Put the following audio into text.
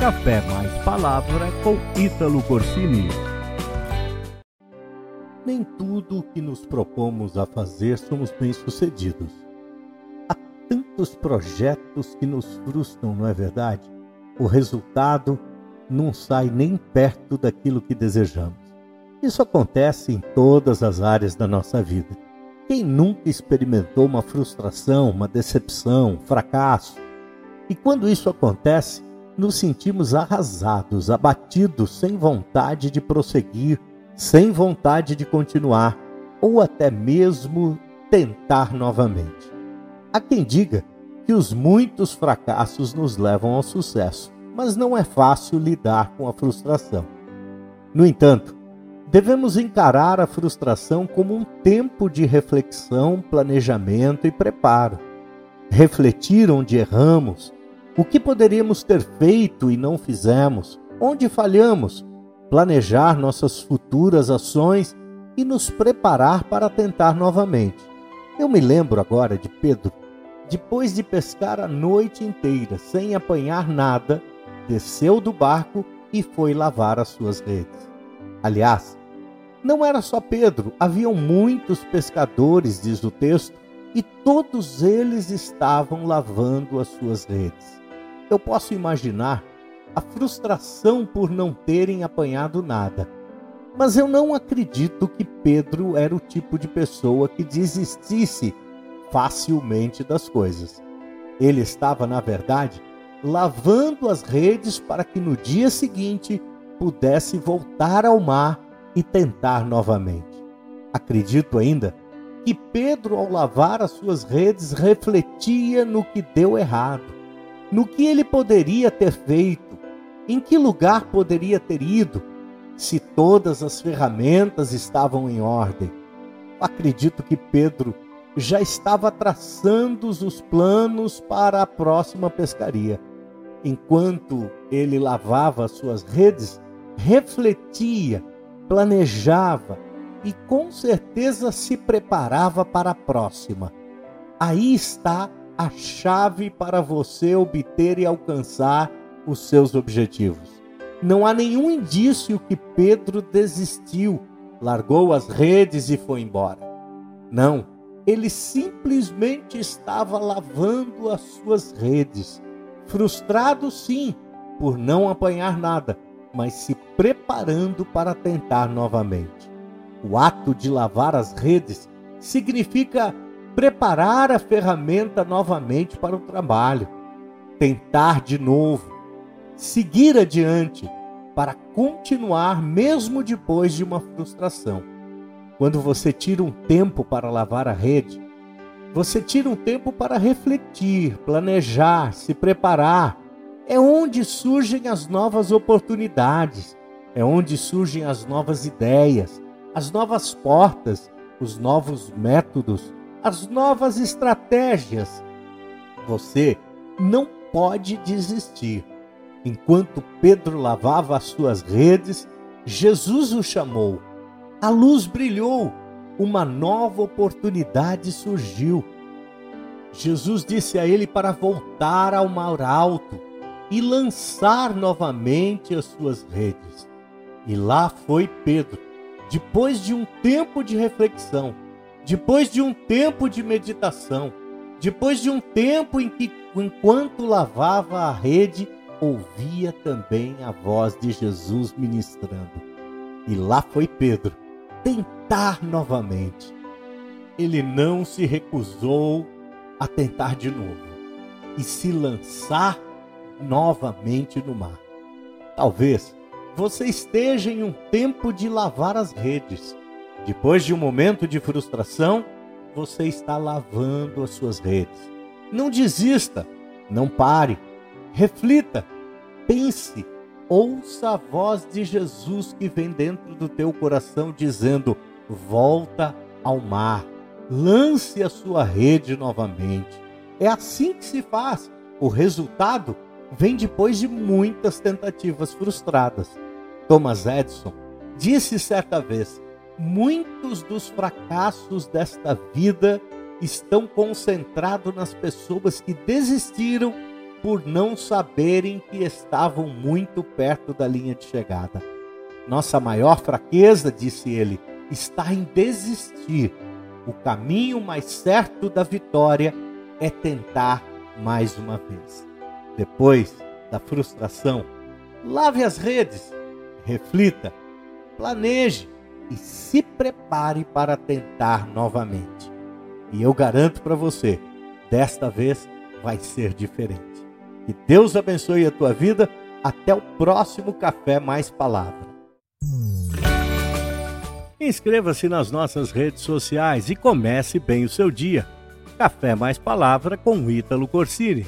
Café Mais Palavra com Ítalo Corsini. Nem tudo o que nos propomos a fazer somos bem-sucedidos. Há tantos projetos que nos frustram, não é verdade? O resultado não sai nem perto daquilo que desejamos. Isso acontece em todas as áreas da nossa vida. Quem nunca experimentou uma frustração, uma decepção, um fracasso? E quando isso acontece, nos sentimos arrasados, abatidos, sem vontade de prosseguir, sem vontade de continuar, ou até mesmo tentar novamente. Há quem diga que os muitos fracassos nos levam ao sucesso, mas não é fácil lidar com a frustração. No entanto, devemos encarar a frustração como um tempo de reflexão, planejamento e preparo. Refletir onde erramos, o que poderíamos ter feito e não fizemos? Onde falhamos? Planejar nossas futuras ações e nos preparar para tentar novamente. Eu me lembro agora de Pedro. Depois de pescar a noite inteira sem apanhar nada, desceu do barco e foi lavar as suas redes. Aliás, não era só Pedro, haviam muitos pescadores, diz o texto, e todos eles estavam lavando as suas redes eu posso imaginar a frustração por não terem apanhado nada. Mas eu não acredito que Pedro era o tipo de pessoa que desistisse facilmente das coisas. Ele estava, na verdade, lavando as redes para que no dia seguinte pudesse voltar ao mar e tentar novamente. Acredito ainda que Pedro, ao lavar as suas redes, refletia no que deu errado no que ele poderia ter feito, em que lugar poderia ter ido, se todas as ferramentas estavam em ordem. Acredito que Pedro já estava traçando os planos para a próxima pescaria. Enquanto ele lavava suas redes, refletia, planejava e com certeza se preparava para a próxima. Aí está a chave para você obter e alcançar os seus objetivos. Não há nenhum indício que Pedro desistiu, largou as redes e foi embora. Não, ele simplesmente estava lavando as suas redes, frustrado sim por não apanhar nada, mas se preparando para tentar novamente. O ato de lavar as redes significa preparar a ferramenta novamente para o trabalho, tentar de novo, seguir adiante para continuar mesmo depois de uma frustração. Quando você tira um tempo para lavar a rede, você tira um tempo para refletir, planejar, se preparar. É onde surgem as novas oportunidades, é onde surgem as novas ideias, as novas portas, os novos métodos as novas estratégias. Você não pode desistir. Enquanto Pedro lavava as suas redes, Jesus o chamou. A luz brilhou, uma nova oportunidade surgiu. Jesus disse a ele para voltar ao mar alto e lançar novamente as suas redes. E lá foi Pedro, depois de um tempo de reflexão depois de um tempo de meditação, depois de um tempo em que, enquanto lavava a rede, ouvia também a voz de Jesus ministrando. E lá foi Pedro tentar novamente. Ele não se recusou a tentar de novo e se lançar novamente no mar. Talvez você esteja em um tempo de lavar as redes depois de um momento de frustração, você está lavando as suas redes. Não desista, não pare, reflita, pense, ouça a voz de Jesus que vem dentro do teu coração dizendo: volta ao mar, lance a sua rede novamente. É assim que se faz. O resultado vem depois de muitas tentativas frustradas. Thomas Edison disse certa vez: muitos dos fracassos desta vida estão concentrados nas pessoas que desistiram por não saberem que estavam muito perto da linha de chegada. Nossa maior fraqueza, disse ele, está em desistir. O caminho mais certo da vitória é tentar mais uma vez. Depois da frustração, lave as redes, reflita, planeje e se prepare para tentar novamente. E eu garanto para você, desta vez vai ser diferente. Que Deus abençoe a tua vida. Até o próximo Café Mais Palavra. Inscreva-se nas nossas redes sociais e comece bem o seu dia. Café Mais Palavra com Ítalo Corsini.